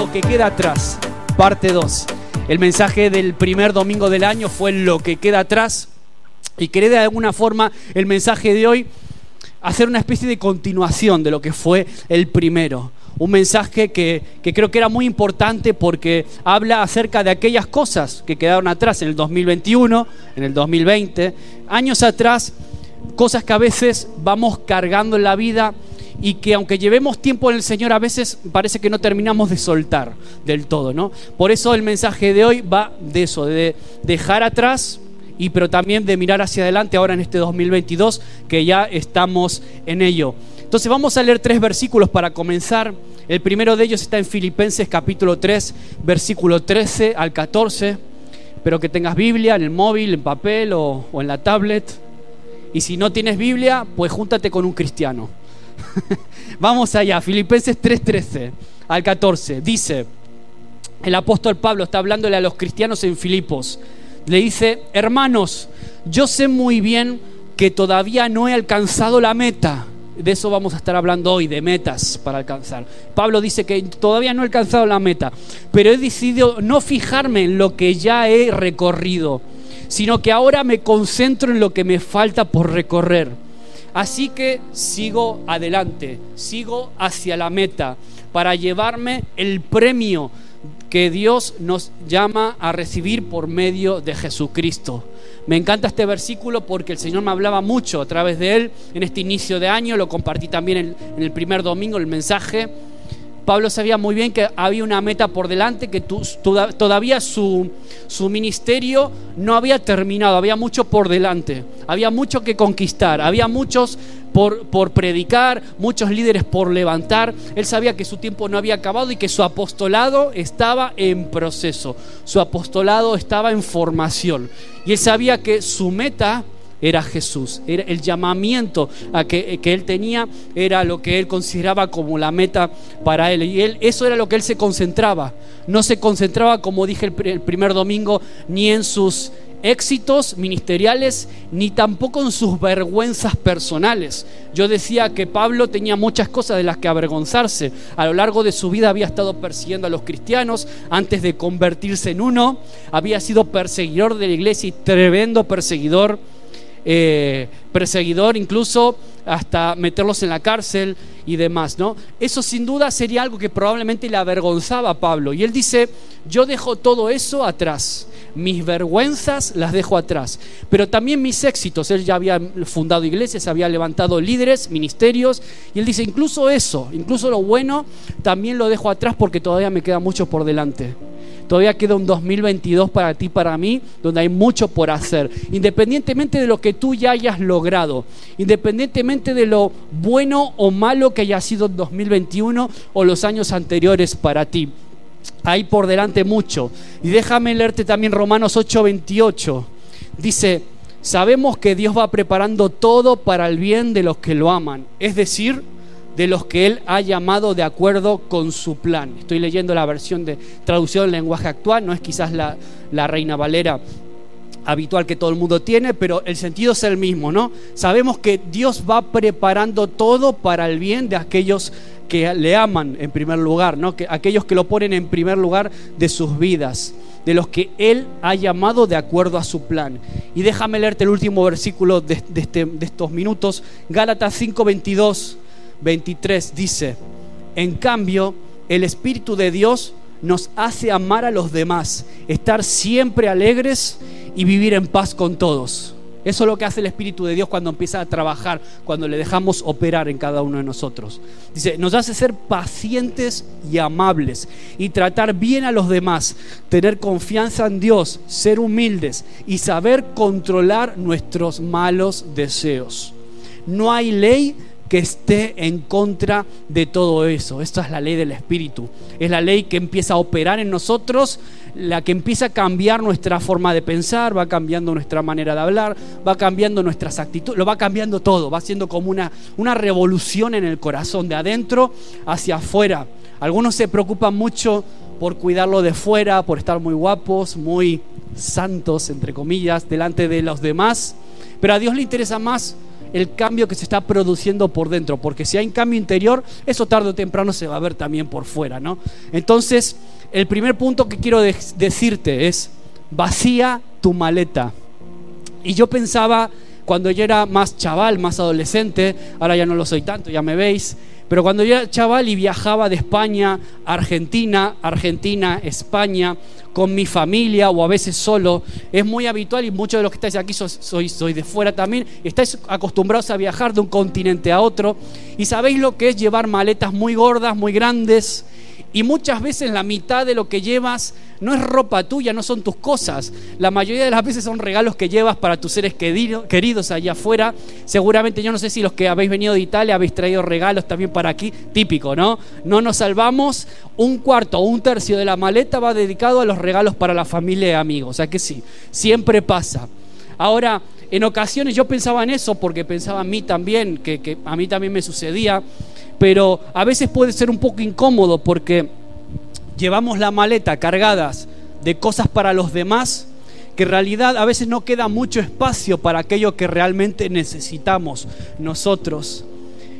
Lo que queda atrás, parte 2. El mensaje del primer domingo del año fue lo que queda atrás. Y quería de alguna forma el mensaje de hoy hacer una especie de continuación de lo que fue el primero. Un mensaje que, que, creo que era muy importante porque habla acerca de aquellas cosas que quedaron atrás en el 2021, en el 2020, años atrás, cosas que a veces vamos cargando en la vida y que aunque llevemos tiempo en el Señor, a veces parece que no terminamos de soltar del todo, ¿no? Por eso el mensaje de hoy va de eso, de dejar atrás y pero también de mirar hacia adelante ahora en este 2022 que ya estamos en ello. Entonces vamos a leer tres versículos para comenzar. El primero de ellos está en Filipenses capítulo 3, versículo 13 al 14. Espero que tengas Biblia en el móvil, en papel o, o en la tablet. Y si no tienes Biblia, pues júntate con un cristiano Vamos allá, Filipenses 3:13 al 14. Dice, el apóstol Pablo está hablándole a los cristianos en Filipos. Le dice, hermanos, yo sé muy bien que todavía no he alcanzado la meta. De eso vamos a estar hablando hoy, de metas para alcanzar. Pablo dice que todavía no he alcanzado la meta, pero he decidido no fijarme en lo que ya he recorrido, sino que ahora me concentro en lo que me falta por recorrer Así que sigo adelante, sigo hacia la meta para llevarme el premio que Dios nos llama a recibir por medio de Jesucristo. Me encanta este versículo porque el Señor me hablaba mucho a través de él en este inicio de año, lo compartí también en, el primer domingo, el mensaje Pablo sabía muy bien que había una meta por delante, que todavía su, ministerio no había terminado, había mucho por delante, había mucho que conquistar, había muchos por, predicar, muchos líderes por levantar. Él sabía que su tiempo no había acabado y que su apostolado estaba en proceso, su apostolado estaba en formación. Y él sabía que su meta era Jesús. Era el llamamiento a que, que, él tenía era lo que él consideraba como la meta para él. Y él, eso era lo que él se concentraba. No se concentraba, como dije el, el primer domingo, ni en sus éxitos ministeriales, ni tampoco en sus vergüenzas personales. Yo decía que Pablo tenía muchas cosas de las que avergonzarse. A lo largo de su vida había estado persiguiendo a los cristianos antes de convertirse en uno. Había sido perseguidor de la iglesia y tremendo perseguidor eh, perseguidor, incluso hasta meterlos en la cárcel y demás, ¿no? Eso sin duda sería algo que probablemente le avergonzaba a Pablo. Y él dice, yo dejo todo eso atrás, mis vergüenzas las dejo atrás, pero también mis éxitos. Él ya había fundado iglesias, había levantado líderes, ministerios, y él dice, incluso eso, incluso lo bueno, también lo dejo atrás porque todavía me queda mucho por delante. Todavía queda un 2022 para ti, para mí, donde hay mucho por hacer. Independientemente de lo que tú ya hayas logrado, independientemente de lo bueno o malo que haya sido el 2021 o los años anteriores para ti. Hay por delante mucho. Y déjame leerte también Romanos 8:28. Dice, sabemos que Dios va preparando todo para el bien de los que lo aman. Es decir, de los que Él ha llamado de acuerdo con su plan. Estoy leyendo la versión de traducción en lenguaje actual, no es quizás la, Reina Valera habitual que todo el mundo tiene, pero el sentido es el mismo, ¿no? Sabemos que Dios va preparando todo para el bien de aquellos que le aman en primer lugar, ¿no? Que aquellos que lo ponen en primer lugar de sus vidas, de los que Él ha llamado de acuerdo a su plan. Y déjame leerte el último versículo de, de, este, estos minutos, Gálatas 5:22 23 dice, en cambio, el Espíritu de Dios nos hace amar a los demás, estar siempre alegres y vivir en paz con todos. Eso es lo que hace el Espíritu de Dios cuando empieza a trabajar, cuando le dejamos operar en cada uno de nosotros. Dice, nos hace ser pacientes y amables y tratar bien a los demás, tener confianza en Dios, ser humildes y saber controlar nuestros malos deseos. No hay ley que esté en contra de todo eso. Esta es la ley del Espíritu. Es la ley que empieza a operar en nosotros, la que empieza a cambiar nuestra forma de pensar, va cambiando nuestra manera de hablar, va cambiando nuestras actitudes, lo va cambiando todo, va siendo como una, una revolución en el corazón, de adentro hacia afuera. Algunos se preocupan mucho por cuidarlo de fuera, por estar muy guapos, muy santos, entre comillas, delante de los demás, pero a Dios le interesa más el cambio que se está produciendo por dentro, porque si hay un cambio interior, eso tarde o temprano se va a ver también por fuera, ¿no? Entonces, el primer punto que quiero decirte es, vacía tu maleta. Y yo pensaba, cuando yo era más chaval, más adolescente, ahora ya no lo soy tanto, ya me veis, pero cuando yo era chaval y viajaba de España a Argentina, Argentina, España, con mi familia o a veces solo, es muy habitual y muchos de los que estáis aquí soy de fuera también, estáis acostumbrados a viajar de un continente a otro. Y sabéis lo que es llevar maletas muy gordas, muy grandes, y muchas veces la mitad de lo que llevas no es ropa tuya, no son tus cosas. La mayoría de las veces son regalos que llevas para tus seres queridos allá afuera. Seguramente yo no sé si los que habéis venido de Italia habéis traído regalos también para aquí. Típico, ¿no? No nos salvamos. Un cuarto o un tercio de la maleta va dedicado a los regalos para la familia y amigos. O sea que sí, siempre pasa. Ahora, en ocasiones yo pensaba en eso porque pensaba a mí también, que, que a mí también me sucedía pero a veces puede ser un poco incómodo porque llevamos la maleta cargadas de cosas para los demás que en realidad a veces no queda mucho espacio para aquello que realmente necesitamos nosotros.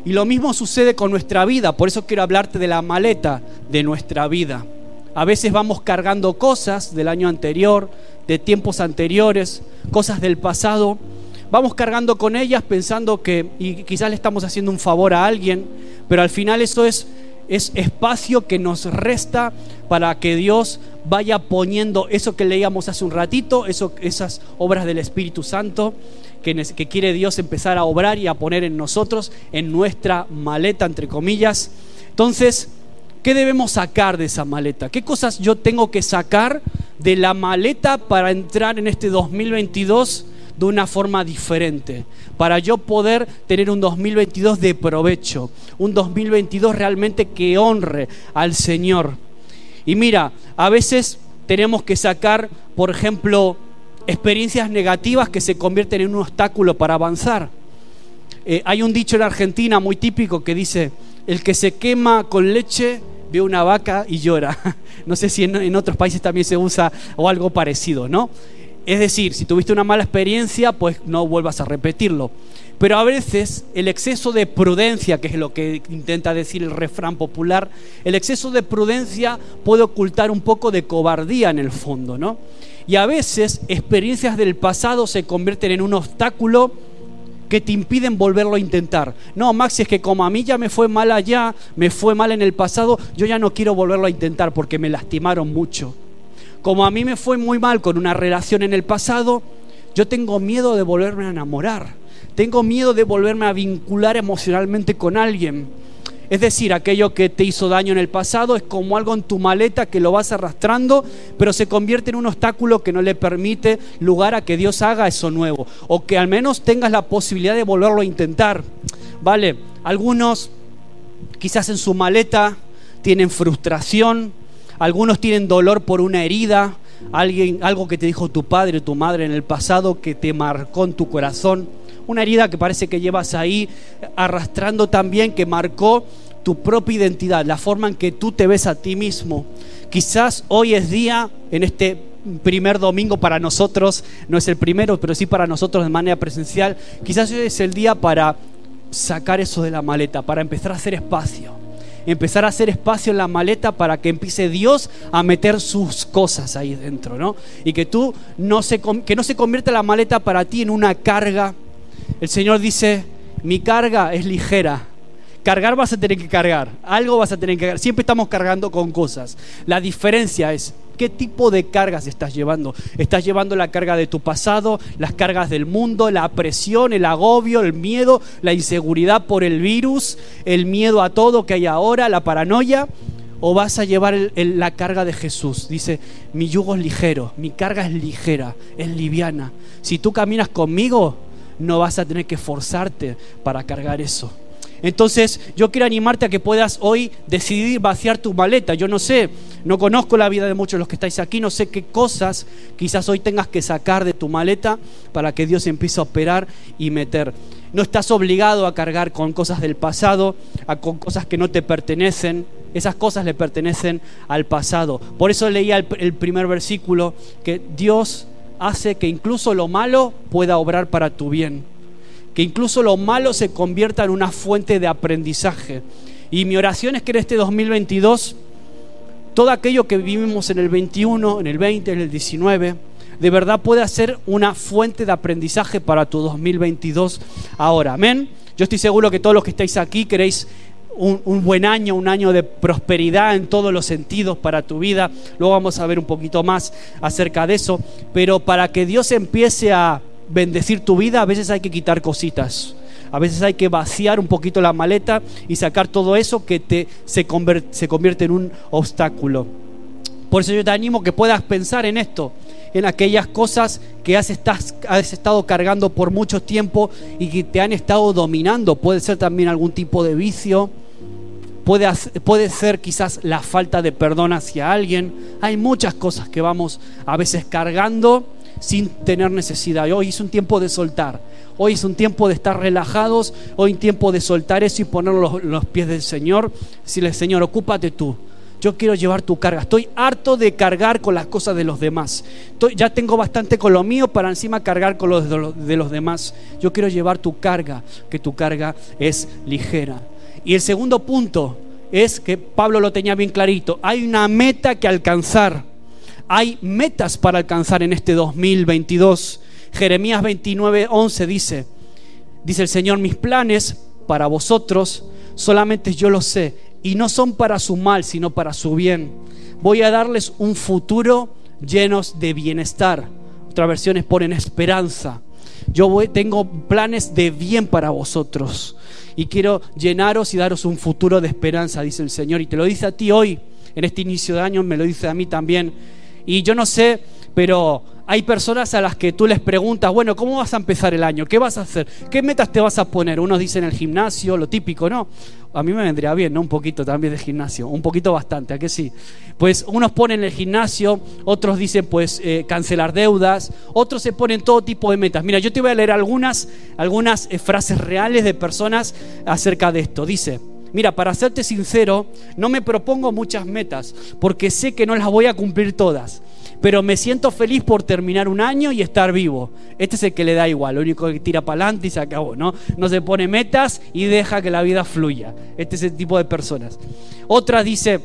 Y lo mismo sucede con nuestra vida, por eso quiero hablarte de la maleta de nuestra vida. A veces vamos cargando cosas del año anterior, de tiempos anteriores, cosas del pasado. Vamos cargando con ellas pensando que y quizás le estamos haciendo un favor a alguien, pero al final eso es, es espacio que nos resta para que Dios vaya poniendo eso que leíamos hace un ratito, eso, esas obras del Espíritu Santo que, que quiere Dios empezar a obrar y a poner en nosotros, en nuestra maleta, entre comillas. Entonces, ¿qué debemos sacar de esa maleta? ¿Qué cosas yo tengo que sacar de la maleta para entrar en este 2022 de una forma diferente, para yo poder tener un 2022 de provecho, un 2022 realmente que honre al Señor. Y mira, a veces tenemos que sacar, por ejemplo, experiencias negativas que se convierten en un obstáculo para avanzar. Eh, hay un dicho en Argentina muy típico que dice, el que se quema con leche ve una vaca y llora. No sé si en, en otros países también se usa o algo parecido, ¿no? Es decir, si tuviste una mala experiencia, pues no vuelvas a repetirlo. Pero a veces el exceso de prudencia, que es lo que intenta decir el refrán popular, el exceso de prudencia puede ocultar un poco de cobardía en el fondo, ¿no? Y a veces experiencias del pasado se convierten en un obstáculo que te impiden volverlo a intentar. No, Maxi, es que como a mí ya me fue mal allá, me fue mal en el pasado, yo ya no quiero volverlo a intentar porque me lastimaron mucho. Como a mí me fue muy mal con una relación en el pasado, yo tengo miedo de volverme a enamorar. Tengo miedo de volverme a vincular emocionalmente con alguien. Es decir, aquello que te hizo daño en el pasado es como algo en tu maleta que lo vas arrastrando, pero se convierte en un obstáculo que no le permite lugar a que Dios haga eso nuevo. O que al menos tengas la posibilidad de volverlo a intentar. Vale, algunos quizás en su maleta tienen frustración, algunos tienen dolor por una herida, alguien, algo que te dijo tu padre o tu madre en el pasado que te marcó en tu corazón. Una herida que parece que llevas ahí arrastrando también, que marcó tu propia identidad, la forma en que tú te ves a ti mismo. Quizás hoy es día, en este primer domingo para nosotros, no es el primero, pero sí para nosotros de manera presencial, quizás hoy es el día para sacar eso de la maleta, para empezar a hacer espacio empezar a hacer espacio en la maleta para que empiece Dios a meter sus cosas ahí dentro, ¿no? Y que tú no se, que no se convierta la maleta para ti en una carga. El Señor dice, mi carga es ligera. Cargar vas a tener que cargar, algo vas a tener que cargar. Siempre estamos cargando con cosas. La diferencia es, ¿Qué tipo de cargas estás llevando? ¿Estás llevando la carga de tu pasado, las cargas del mundo, la presión, el agobio, el miedo, la inseguridad por el virus, el miedo a todo que hay ahora, la paranoia? ¿O vas a llevar la carga de Jesús? Dice, mi yugo es ligero, mi carga es ligera, es liviana. Si tú caminas conmigo, no vas a tener que forzarte para cargar eso. Entonces yo quiero animarte a que puedas hoy decidir vaciar tu maleta. Yo no sé, no conozco la vida de muchos de los que estáis aquí, no sé qué cosas quizás hoy tengas que sacar de tu maleta para que Dios empiece a operar y meter. No estás obligado a cargar con cosas del pasado, a con cosas que no te pertenecen. Esas cosas le pertenecen al pasado. Por eso leía el, el primer versículo, que Dios hace que incluso lo malo pueda obrar para tu bien que incluso lo malo se convierta en una fuente de aprendizaje. Y mi oración es que en este 2022, todo aquello que vivimos en el 21, en el 20, en el 19, de verdad pueda ser una fuente de aprendizaje para tu 2022 ahora. Amén. Yo estoy seguro que todos los que estáis aquí queréis un, buen año, un año de prosperidad en todos los sentidos para tu vida. Luego vamos a ver un poquito más acerca de eso. Pero para que Dios empiece a bendecir tu vida, a veces hay que quitar cositas. A veces hay que vaciar un poquito la maleta y sacar todo eso que te, se, convierte, se convierte en un obstáculo. Por eso yo te animo que puedas pensar en esto, en aquellas cosas que has, estás, has, estado cargando por mucho tiempo y que te han estado dominando. Puede ser también algún tipo de vicio, puede, puede ser quizás la falta de perdón hacia alguien. Hay muchas cosas que vamos a veces cargando sin tener necesidad. Hoy es un tiempo de soltar. Hoy es un tiempo de estar relajados. Hoy es un tiempo de soltar eso y ponerlo en los pies del Señor. Decirle, Señor, ocúpate tú. Yo quiero llevar tu carga. Estoy harto de cargar con las cosas de los demás. Estoy, ya tengo bastante con lo mío para encima cargar con los los de los demás. Yo quiero llevar tu carga, que tu carga es ligera. Y el segundo punto es que Pablo lo tenía bien clarito. Hay una meta que alcanzar hay metas para alcanzar en este 2022. Jeremías 29, 11 dice, dice el Señor, mis planes para vosotros solamente yo los sé y no son para su mal, sino para su bien. Voy a darles un futuro llenos de bienestar. Otras versiones ponen esperanza. Yo voy, tengo planes de bien para vosotros y quiero llenaros y daros un futuro de esperanza, dice el Señor. Y te lo dice a ti hoy, en este inicio de año, me lo dice a mí también y yo no sé, pero hay personas a las que tú les preguntas, bueno, ¿cómo vas a empezar el año? ¿Qué vas a hacer? ¿Qué metas te vas a poner? Unos dicen el gimnasio, lo típico, ¿no? A mí me vendría bien, ¿no? Un poquito también de gimnasio, un poquito bastante, ¿a qué sí? Pues unos ponen el gimnasio, otros dicen pues eh, cancelar deudas, otros se ponen todo tipo de metas. Mira, yo te voy a leer algunas, algunas eh, frases reales de personas acerca de esto. Dice, Mira, para serte sincero, no me propongo muchas metas porque sé que no las voy a cumplir todas. Pero me siento feliz por terminar un año y estar vivo. Este es el que le da igual, lo único que tira para adelante y se acabó, ¿no? No se pone metas y deja que la vida fluya. Este es el tipo de personas. Otra dice,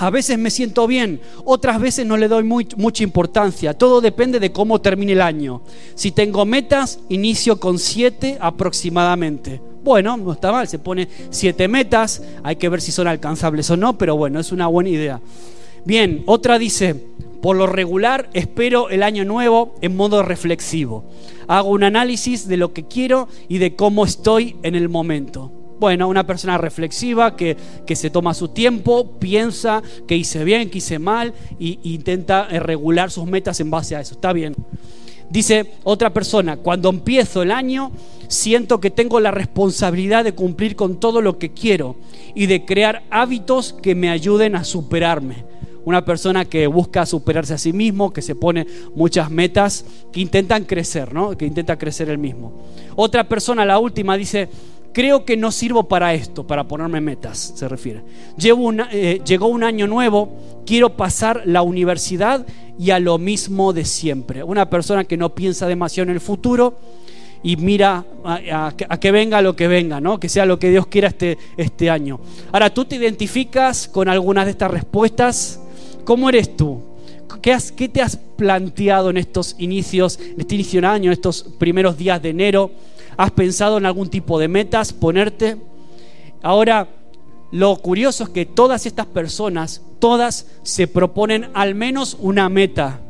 a veces me siento bien, otras veces no le doy mucha importancia. Todo depende de cómo termine el año. Si tengo metas, inicio con siete aproximadamente. Bueno, no está mal, se pone siete metas, hay que ver si son alcanzables o no, pero bueno, es una buena idea. Bien, otra dice, por lo regular espero el año nuevo en modo reflexivo. Hago un análisis de lo que quiero y de cómo estoy en el momento. Bueno, una persona reflexiva que, que, se toma su tiempo, piensa que hice bien, que hice mal e intenta eh, regular sus metas en base a eso. Está bien. Dice otra persona, cuando empiezo el año siento que tengo la responsabilidad de cumplir con todo lo que quiero y de crear hábitos que me ayuden a superarme. Una persona que busca superarse a sí mismo, que se pone muchas metas, que intentan crecer, ¿no? Que intenta crecer el mismo. Otra persona, la última, dice, creo que no sirvo para esto, para ponerme metas, se refiere. Eh, llegó un año nuevo, quiero pasar la universidad y a lo mismo de siempre. Una persona que no piensa demasiado en el futuro y mira a, que venga lo que venga, ¿no? Que sea lo que Dios quiera este, este año. Ahora, ¿tú te identificas con algunas de estas respuestas? ¿Cómo eres tú? ¿Qué, has, ¿Qué, te has planteado en estos inicios, en este inicio de año, en estos primeros días de enero? ¿Has pensado en algún tipo de metas ponerte? Ahora, lo curioso es que todas estas personas, todas se proponen al menos una meta.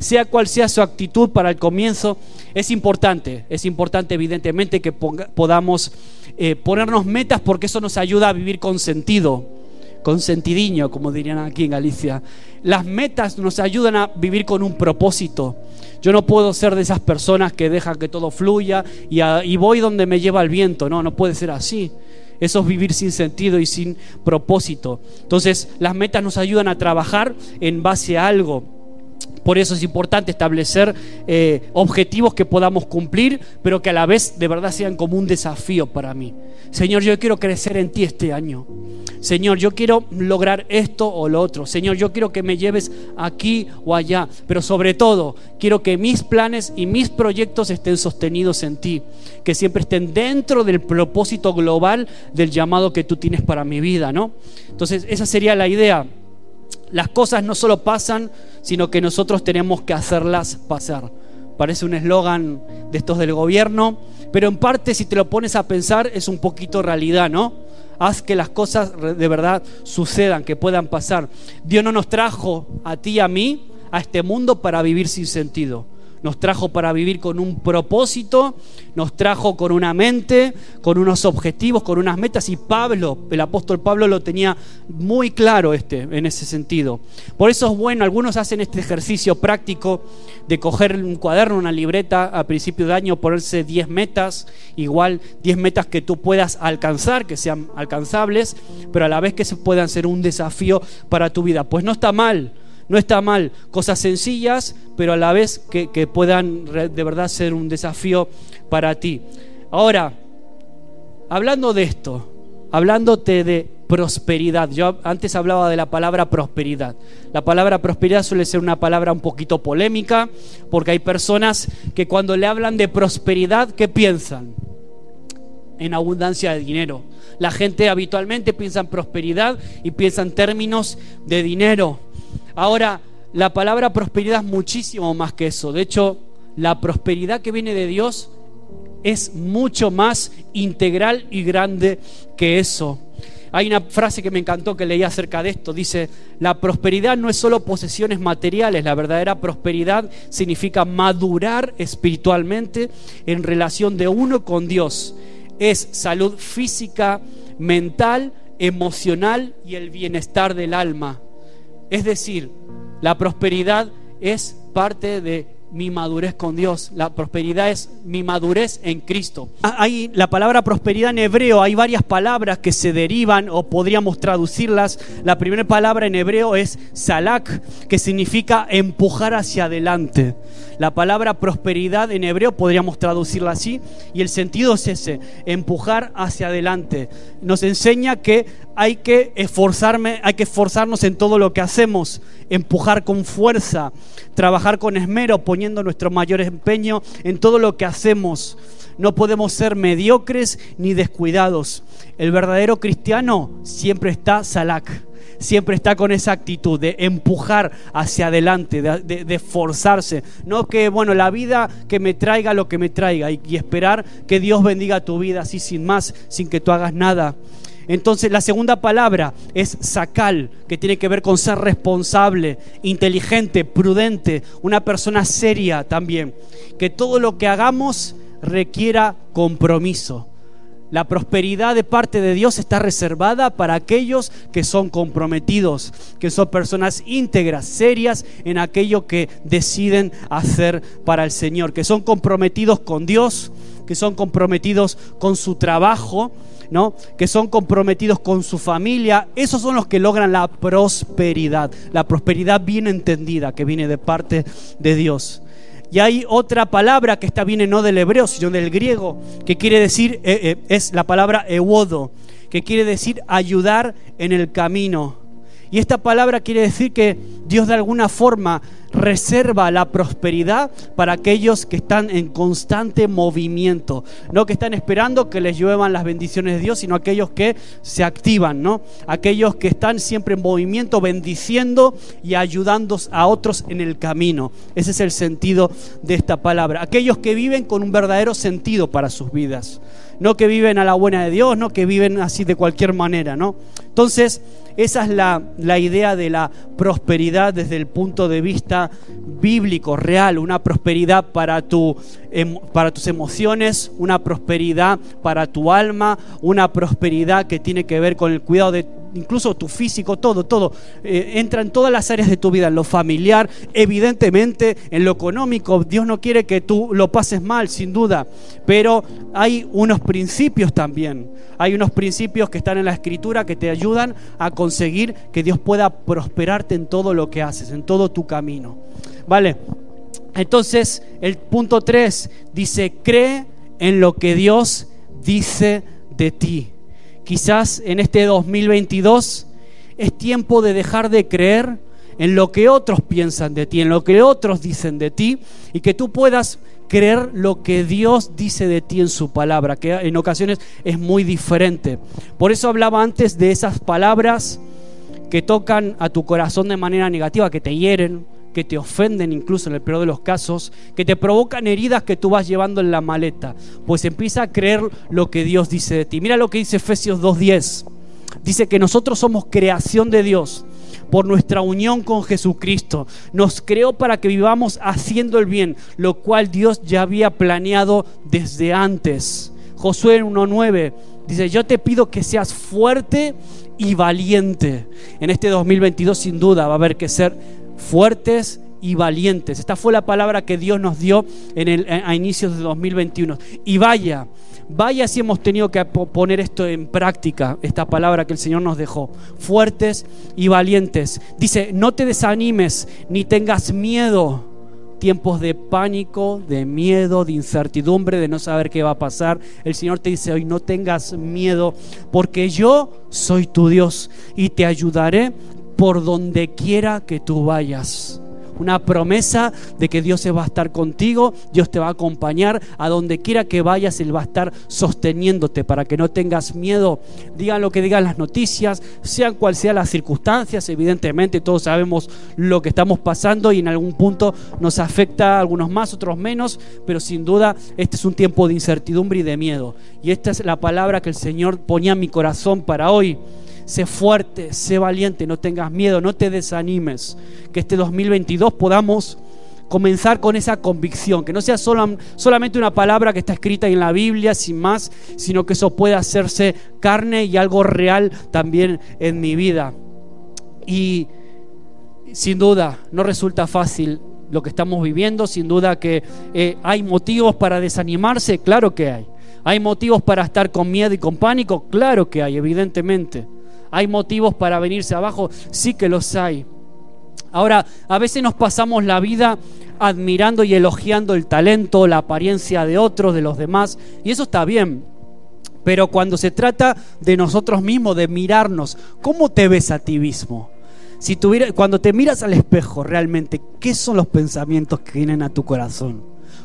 Sea cual sea su actitud para el comienzo, es importante, es importante evidentemente que podamos eh, ponernos metas porque eso nos ayuda a vivir con sentido, con sentidiño, como dirían aquí en Galicia. Las metas nos ayudan a vivir con un propósito. Yo no puedo ser de esas personas que dejan que todo fluya y, voy donde me lleva el viento. No, no puede ser así. Eso es vivir sin sentido y sin propósito. Entonces, las metas nos ayudan a trabajar en base a algo. Por eso es importante establecer eh, objetivos que podamos cumplir, pero que a la vez de verdad sean como un desafío para mí. Señor, yo quiero crecer en ti este año. Señor, yo quiero lograr esto o lo otro. Señor, yo quiero que me lleves aquí o allá. Pero sobre todo, quiero que mis planes y mis proyectos estén sostenidos en ti. Que siempre estén dentro del propósito global del llamado que tú tienes para mi vida, ¿no? Entonces, esa sería la idea. Las cosas no solo pasan, sino que nosotros tenemos que hacerlas pasar. Parece un eslogan de estos del gobierno, pero en parte si te lo pones a pensar es un poquito realidad, ¿no? Haz que las cosas de verdad sucedan, que puedan pasar. Dios no nos trajo a ti y a mí a este mundo para vivir sin sentido nos trajo para vivir con un propósito, nos trajo con una mente, con unos objetivos, con unas metas y Pablo, el apóstol Pablo lo tenía muy claro este en ese sentido. Por eso es bueno, algunos hacen este ejercicio práctico de coger un cuaderno, una libreta a principio de año, ponerse 10 metas, igual 10 metas que tú puedas alcanzar, que sean alcanzables, pero a la vez que se puedan ser un desafío para tu vida. Pues no está mal no está mal, cosas sencillas, pero a la vez que, puedan de verdad ser un desafío para ti. Ahora, hablando de esto, hablándote de prosperidad. Yo antes hablaba de la palabra prosperidad. La palabra prosperidad suele ser una palabra un poquito polémica porque hay personas que cuando le hablan de prosperidad, ¿qué piensan? En abundancia de dinero. La gente habitualmente piensa en prosperidad y piensa en términos de dinero. Ahora, la palabra prosperidad es muchísimo más que eso. De hecho, la prosperidad que viene de Dios es mucho más integral y grande que eso. Hay una frase que me encantó que leí acerca de esto. Dice, la prosperidad no es solo posesiones materiales, la verdadera prosperidad significa madurar espiritualmente en relación de uno con Dios. Es salud física, mental, emocional y el bienestar del alma. Es decir, la prosperidad es parte de mi madurez con Dios. La prosperidad es mi madurez en Cristo. Ah, hay la palabra prosperidad en hebreo, hay varias palabras que se derivan o podríamos traducirlas. La primera palabra en hebreo es salak, que significa empujar hacia adelante. La palabra prosperidad en hebreo podríamos traducirla así y el sentido es ese, empujar hacia adelante. Nos enseña que hay que esforzarme, hay que esforzarnos en todo lo que hacemos, empujar con fuerza, trabajar con esmero, poniendo nuestro mayor empeño en todo lo que hacemos. No podemos ser mediocres ni descuidados. El verdadero cristiano siempre está salak siempre está con esa actitud de empujar hacia adelante, de, esforzarse. No que, bueno, la vida que me traiga lo que me traiga y, y esperar que Dios bendiga tu vida así sin más, sin que tú hagas nada. Entonces la segunda palabra es sacal, que tiene que ver con ser responsable, inteligente, prudente, una persona seria también. Que todo lo que hagamos requiera compromiso. La prosperidad de parte de Dios está reservada para aquellos que son comprometidos, que son personas íntegras, serias en aquello que deciden hacer para el Señor, que son comprometidos con Dios, que son comprometidos con su trabajo, ¿no? Que son comprometidos con su familia, esos son los que logran la prosperidad, la prosperidad bien entendida que viene de parte de Dios. Y hay otra palabra que está viene no del hebreo, sino del griego, que quiere decir, eh, eh, es la palabra ewodo, que quiere decir ayudar en el camino. Y esta palabra quiere decir que Dios de alguna forma reserva la prosperidad para aquellos que están en constante movimiento, no que están esperando que les lluevan las bendiciones de Dios, sino aquellos que se activan, ¿no? Aquellos que están siempre en movimiento, bendiciendo y ayudando a otros en el camino. Ese es el sentido de esta palabra. Aquellos que viven con un verdadero sentido para sus vidas, no que viven a la buena de Dios, no que viven así de cualquier manera, ¿no? Entonces, esa es la, idea de la prosperidad desde el punto de vista bíblico, real, una prosperidad para, tu, em, para tus emociones, una prosperidad para tu alma, una prosperidad que tiene que ver con el cuidado de incluso tu físico, todo, todo. Eh, entra en todas las áreas de tu vida, en lo familiar, evidentemente, en lo económico. Dios no quiere que tú lo pases mal, sin duda. Pero hay unos principios también. Hay unos principios que están en la escritura que te ayudan a conseguir que Dios pueda prosperarte en todo lo que haces, en todo tu camino. ¿Vale? Entonces, el punto 3 dice, cree en lo que Dios dice de ti. Quizás en este 2022 es tiempo de dejar de creer en lo que otros piensan de ti, en lo que otros dicen de ti, y que tú puedas creer lo que Dios dice de ti en su palabra, que en ocasiones es muy diferente. Por eso hablaba antes de esas palabras que tocan a tu corazón de manera negativa, que te hieren, que te ofenden incluso en el peor de los casos, que te provocan heridas que tú vas llevando en la maleta. Pues empieza a creer lo que Dios dice de ti. Mira lo que dice Efesios 2.10. Dice que nosotros somos creación de Dios por nuestra unión con Jesucristo. Nos creó para que vivamos haciendo el bien, lo cual Dios ya había planeado desde antes. Josué 1.9 dice, yo te pido que seas fuerte y valiente. En este 2022 sin duda va a haber que ser fuertes y valientes. Esta fue la palabra que Dios nos dio en el, a inicios de 2021. Y vaya, vaya si hemos tenido que poner esto en práctica, esta palabra que el Señor nos dejó. Fuertes y valientes. Dice, no te desanimes ni tengas miedo. Tiempos de pánico, de miedo, de incertidumbre, de no saber qué va a pasar. El Señor te dice hoy, no tengas miedo, porque yo soy tu Dios y te ayudaré por donde quiera que tú vayas. Una promesa de que Dios se va a estar contigo, Dios te va a acompañar, a donde quiera que vayas, Él va a estar sosteniéndote para que no tengas miedo. Digan lo que digan las noticias, sean cual sean las circunstancias, evidentemente todos sabemos lo que estamos pasando y en algún punto nos afecta a algunos más, otros menos, pero sin duda este es un tiempo de incertidumbre y de miedo. Y esta es la palabra que el Señor ponía en mi corazón para hoy sé fuerte, sé valiente, no tengas miedo, no te desanimes. Que este 2022 podamos comenzar con esa convicción, que no sea solamente una palabra que está escrita en la Biblia sin más, sino que eso pueda hacerse carne y algo real también en mi vida. Y sin duda, no resulta fácil lo que estamos viviendo, sin duda que eh, hay motivos para desanimarse, claro que hay. Hay motivos para estar con miedo y con pánico, claro que hay, evidentemente. ¿Hay motivos para venirse abajo? Sí que los hay. Ahora, a veces nos pasamos la vida admirando y elogiando el talento, la apariencia de otros, de los demás, y eso está bien. Pero cuando se trata de nosotros mismos, de mirarnos, ¿cómo te ves a ti mismo? Si tuviera, cuando te miras al espejo, realmente, ¿qué son los pensamientos que vienen a tu corazón?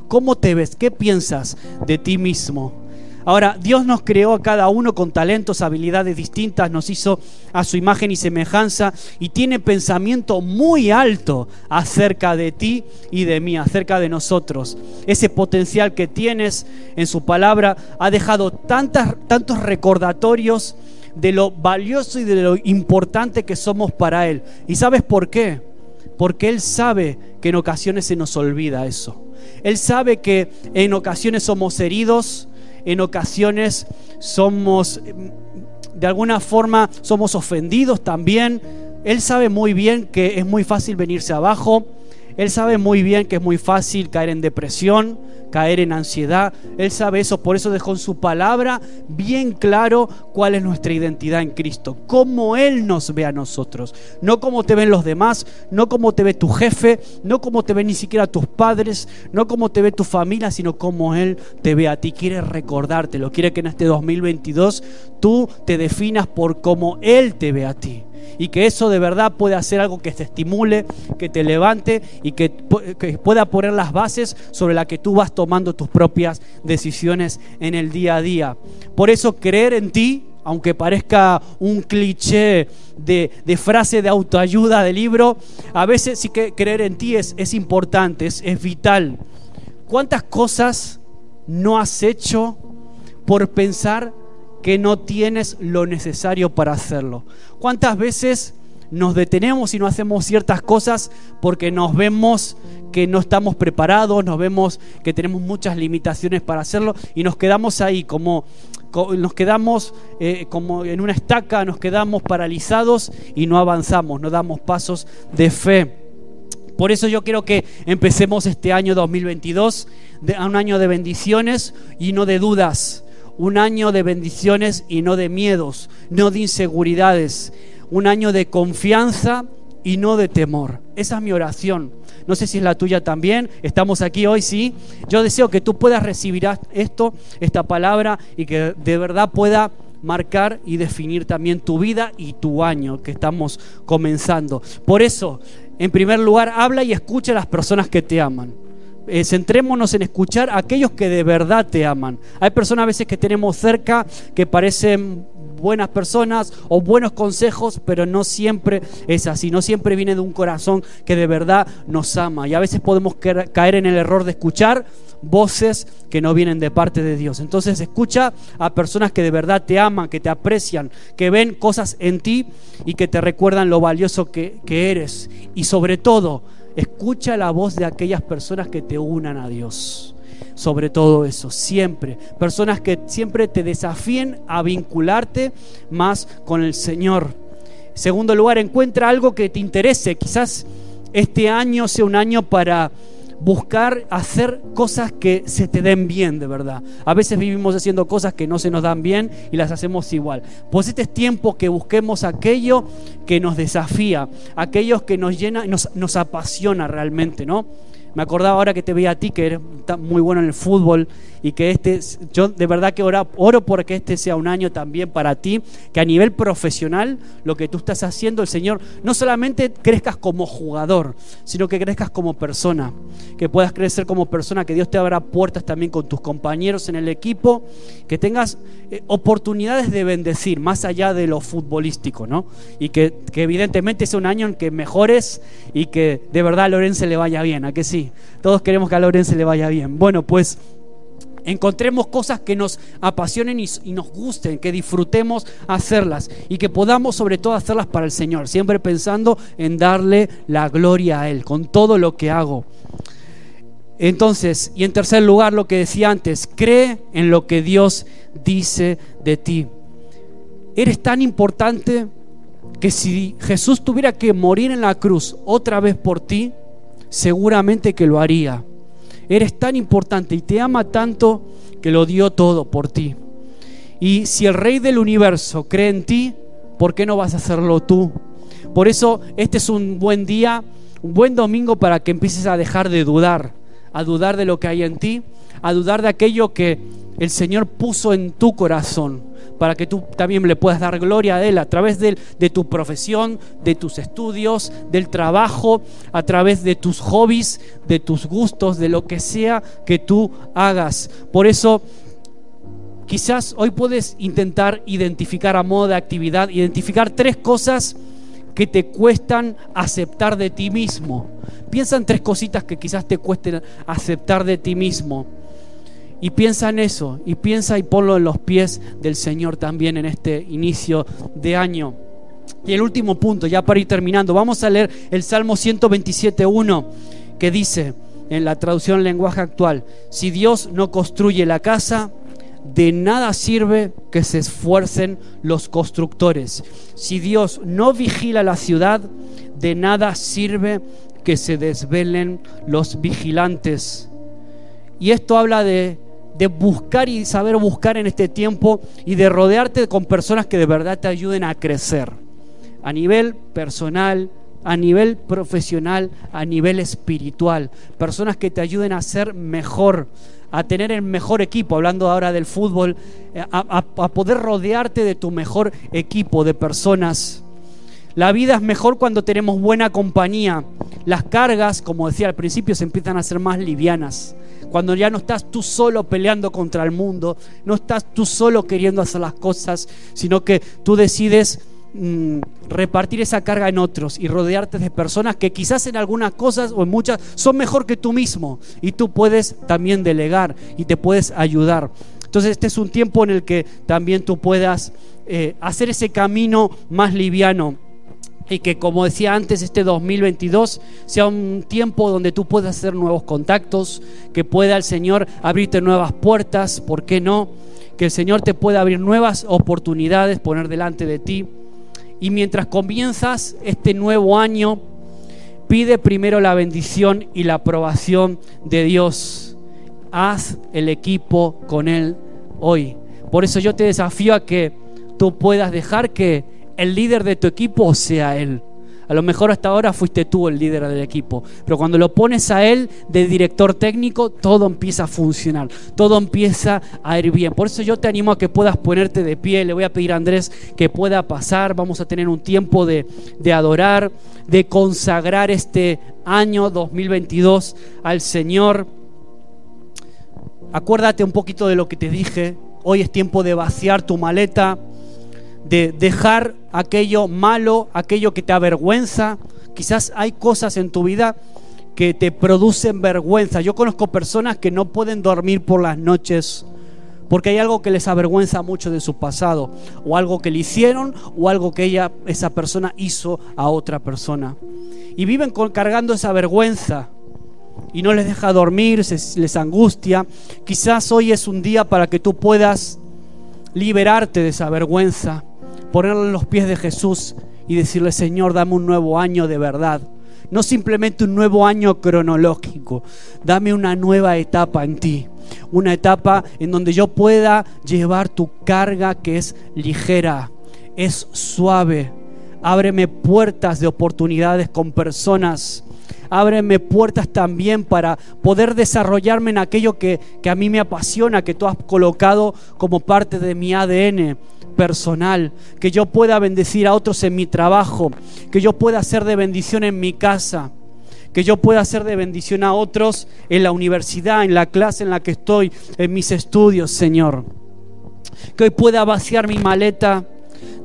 ¿Cómo te ves? ¿Qué piensas de ti mismo? Ahora, Dios nos creó a cada uno con talentos, habilidades distintas, nos hizo a su imagen y semejanza y tiene pensamiento muy alto acerca de ti y de mí, acerca de nosotros. Ese potencial que tienes en su palabra ha dejado tantas, tantos recordatorios de lo valioso y de lo importante que somos para Él. ¿Y sabes por qué? Porque Él sabe que en ocasiones se nos olvida eso. Él sabe que en ocasiones somos heridos, en ocasiones somos, de alguna forma, somos ofendidos también. Él sabe muy bien que es muy fácil venirse abajo. Él sabe muy bien que es muy fácil caer en depresión, caer en ansiedad. Él sabe eso, por eso dejó en su palabra bien claro cuál es nuestra identidad en Cristo, cómo Él nos ve a nosotros, no cómo te ven los demás, no cómo te ve tu jefe, no cómo te ven ni siquiera tus padres, no cómo te ve tu familia, sino cómo Él te ve a ti. Quiere recordártelo, quiere que en este 2022 tú te definas por cómo Él te ve a ti y que eso de verdad pueda ser algo que te estimule, que te levante y que, pueda poner las bases sobre las que tú vas tomando tus propias decisiones en el día a día. Por eso creer en ti, aunque parezca un cliché de, frase de autoayuda de libro, a veces sí que creer en ti es, es importante, es, es vital. ¿Cuántas cosas no has hecho por pensar que no tienes lo necesario para hacerlo. ¿Cuántas veces nos detenemos y no hacemos ciertas cosas porque nos vemos que no estamos preparados, nos vemos que tenemos muchas limitaciones para hacerlo y nos quedamos ahí como nos quedamos eh, como en una estaca, nos quedamos paralizados y no avanzamos, no damos pasos de fe. Por eso yo quiero que empecemos este año 2022 a un año de bendiciones y no de dudas, un año de bendiciones y no de miedos, no de inseguridades, un año de confianza y no de temor. Esa es mi oración. No sé si es la tuya también. Estamos aquí hoy, sí. Yo deseo que tú puedas recibir esto, esta palabra, y que de verdad pueda marcar y definir también tu vida y tu año que estamos comenzando. Por eso, en primer lugar, habla y escucha a las personas que te aman. Eh, centrémonos en escuchar a aquellos que de verdad te aman. Hay personas a veces que tenemos cerca que parecen buenas personas o buenos consejos, pero no siempre es así, no siempre viene de un corazón que de verdad nos ama. Y a veces podemos caer en el error de escuchar voces que no vienen de parte de Dios. Entonces escucha a personas que de verdad te aman, que te aprecian, que ven cosas en ti y que te recuerdan lo valioso que, que eres. Y sobre todo, escucha la voz de aquellas personas que te unan a Dios sobre todo eso, siempre. Personas que siempre te desafíen a vincularte más con el Señor. segundo lugar, encuentra algo que te interese. Quizás este año sea un año para buscar hacer cosas que se te den bien de verdad. A veces vivimos haciendo cosas que no se nos dan bien y las hacemos igual. Pues este es tiempo que busquemos aquello que nos desafía, aquello que nos llena nos, nos apasiona realmente, ¿no? Me acordaba ahora que te veía a ti, que eres muy bueno en el fútbol y que este, yo de verdad que oro, oro porque este sea un año también para ti, que a nivel profesional lo que tú estás haciendo, el Señor, no solamente crezcas como jugador, sino que crezcas como persona, que puedas crecer como persona, que Dios te abra puertas también con tus compañeros en el equipo, que tengas eh, oportunidades de bendecir más allá de lo futbolístico, ¿no? Y que, evidentemente sea un año en que mejores y que de verdad a Lorenzo le vaya bien, ¿a que sí? Todos queremos que a Lorenzo le vaya bien. Bueno, pues encontremos cosas que nos apasionen y, nos gusten, que disfrutemos hacerlas y que podamos sobre todo hacerlas para el Señor, siempre pensando en darle la gloria a Él con todo lo que hago. Entonces, y en tercer lugar, lo que decía antes, cree en lo que Dios dice de ti. Eres tan importante que si Jesús tuviera que morir en la cruz otra vez por ti, seguramente que lo haría. Eres tan importante y te ama tanto que lo dio todo por ti. Y si el rey del universo cree en ti, ¿por qué no vas a hacerlo tú? Por eso este es un buen día, un buen domingo para que empieces a dejar de dudar, a dudar de lo que hay en ti, a dudar de aquello que el Señor puso en tu corazón para que tú también le puedas dar gloria a Él a través de, tu profesión, de tus estudios, del trabajo, a través de tus hobbies, de tus gustos, de lo que sea que tú hagas. Por eso... Quizás hoy puedes intentar identificar a modo de actividad, identificar tres cosas que te cuestan aceptar de ti mismo. Piensa en tres cositas que quizás te cuesten aceptar de ti mismo. Y piensa en eso, y piensa y ponlo en los pies del Señor también en este inicio de año. Y el último punto, ya para ir terminando, vamos a leer el Salmo 127.1, que dice en la traducción lenguaje actual, si Dios no construye la casa, de nada sirve que se esfuercen los constructores. Si Dios no vigila la ciudad, de nada sirve que se desvelen los vigilantes. Y esto habla de de buscar y saber buscar en este tiempo y de rodearte con personas que de verdad te ayuden a crecer a nivel personal, a nivel profesional, a nivel espiritual. Personas que te ayuden a ser mejor, a tener el mejor equipo, hablando ahora del fútbol, a, a poder rodearte de tu mejor equipo de personas. La vida es mejor cuando tenemos buena compañía. Las cargas, como decía al principio, se empiezan a hacer más livianas cuando ya no estás tú solo peleando contra el mundo, no estás tú solo queriendo hacer las cosas, sino que tú decides mm, repartir esa carga en otros y rodearte de personas que quizás en algunas cosas o en muchas son mejor que tú mismo y tú puedes también delegar y te puedes ayudar. Entonces este es un tiempo en el que también tú puedas eh, hacer ese camino más liviano y que como decía antes, este 2022 sea un tiempo donde tú puedas hacer nuevos contactos, que pueda el Señor abrirte nuevas puertas, ¿por qué no? que el Señor te pueda abrir nuevas oportunidades, poner delante de ti. Y mientras comienzas este nuevo año, pide primero la bendición y la aprobación de Dios. Haz el equipo con Él hoy. Por eso yo te desafío a que tú puedas dejar que el líder de tu equipo sea Él. A lo mejor hasta ahora fuiste tú el líder del equipo, pero cuando lo pones a él de director técnico, todo empieza a funcionar, todo empieza a ir bien. Por eso yo te animo a que puedas ponerte de pie. Le voy a pedir a Andrés que pueda pasar. Vamos a tener un tiempo de, de adorar, de consagrar este año 2022 al Señor. Acuérdate un poquito de lo que te dije. Hoy es tiempo de vaciar tu maleta de dejar aquello malo, aquello que te avergüenza. Quizás hay cosas en tu vida que te producen vergüenza. Yo conozco personas que no pueden dormir por las noches porque hay algo que les avergüenza mucho de su pasado, o algo que le hicieron, o algo que ella, esa persona hizo a otra persona. Y viven cargando esa vergüenza y no les deja dormir, les angustia. Quizás hoy es un día para que tú puedas liberarte de esa vergüenza ponerlo en los pies de Jesús y decirle, Señor, dame un nuevo año de verdad. No simplemente un nuevo año cronológico, dame una nueva etapa en ti. Una etapa en donde yo pueda llevar tu carga que es ligera, es suave. Ábreme puertas de oportunidades con personas ábreme puertas también para poder desarrollarme en aquello que, que, a mí me apasiona, que tú has colocado como parte de mi ADN personal, que yo pueda bendecir a otros en mi trabajo, que yo pueda ser de bendición en mi casa, que yo pueda ser de bendición a otros en la universidad, en la clase en la que estoy, en mis estudios, Señor. Que hoy pueda vaciar mi maleta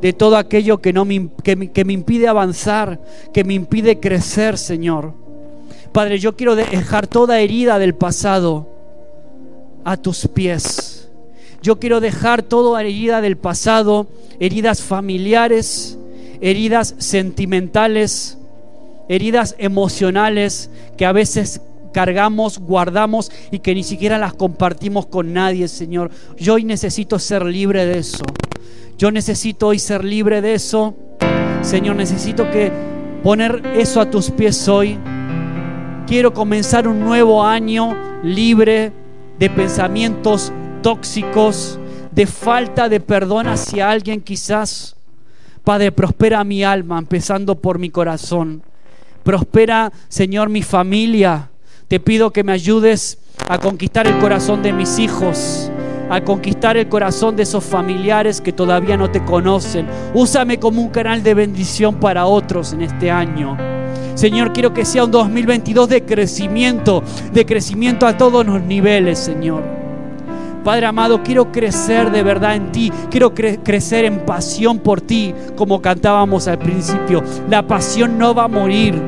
de todo aquello que, no me, que, que me impide avanzar, que me impide crecer, Señor. Padre, yo quiero dejar toda herida del pasado a tus pies. Yo quiero dejar toda herida del pasado, heridas familiares, heridas sentimentales, heridas emocionales que a veces cargamos, guardamos y que ni siquiera las compartimos con nadie, Señor. Yo hoy necesito ser libre de eso. Yo necesito hoy ser libre de eso. Señor, necesito que poner eso a tus pies hoy. Quiero comenzar un nuevo año libre de pensamientos tóxicos, de falta de perdón hacia alguien quizás. Padre, prospera mi alma, empezando por mi corazón. Prospera, Señor, mi familia. Te pido que me ayudes a conquistar el corazón de mis hijos, a conquistar el corazón de esos familiares que todavía no te conocen. Úsame como un canal de bendición para otros en este año. Señor, quiero que sea un 2022 de crecimiento, de crecimiento a todos los niveles, Señor. Padre amado, quiero crecer de verdad en ti, quiero crecer en pasión por ti, como cantábamos al principio. La pasión no va a morir.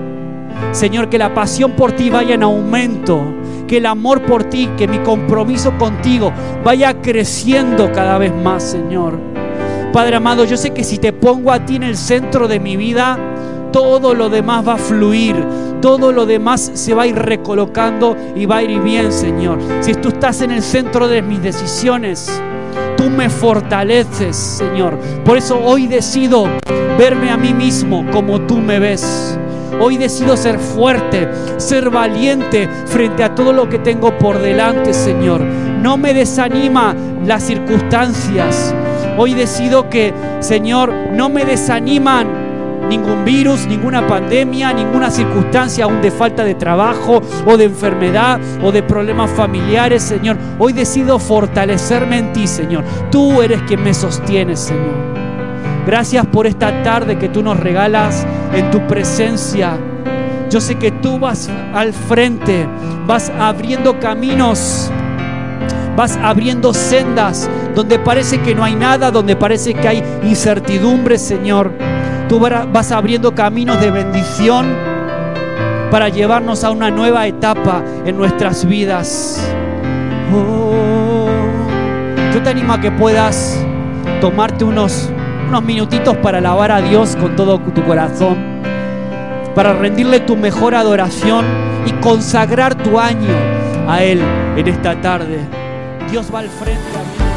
Señor, que la pasión por ti vaya en aumento, que el amor por ti, que mi compromiso contigo vaya creciendo cada vez más, Señor. Padre amado, yo sé que si te pongo a ti en el centro de mi vida, todo lo demás va a fluir, todo lo demás se va a ir recolocando y va a ir bien, Señor. Si tú estás en el centro de mis decisiones, tú me fortaleces, Señor. Por eso hoy decido verme a mí mismo como tú me ves. Hoy decido ser fuerte, ser valiente frente a todo lo que tengo por delante, Señor. No me desanima las circunstancias. Hoy decido que, Señor, no me desaniman ningún virus, ninguna pandemia, ninguna circunstancia aún de falta de trabajo o de enfermedad o de problemas familiares, Señor. Hoy decido fortalecerme en ti, Señor. Tú eres quien me sostiene, Señor. Gracias por esta tarde que tú nos regalas en tu presencia. Yo sé que tú vas al frente, vas abriendo caminos, vas abriendo sendas donde parece que no hay nada, donde parece que hay incertidumbre, Señor. Tú vas abriendo caminos de bendición para llevarnos a una nueva etapa en nuestras vidas. Oh, yo te animo a que puedas tomarte unos, unos minutitos para alabar a Dios con todo tu corazón, para rendirle tu mejor adoración y consagrar tu año a Él en esta tarde. Dios va al frente.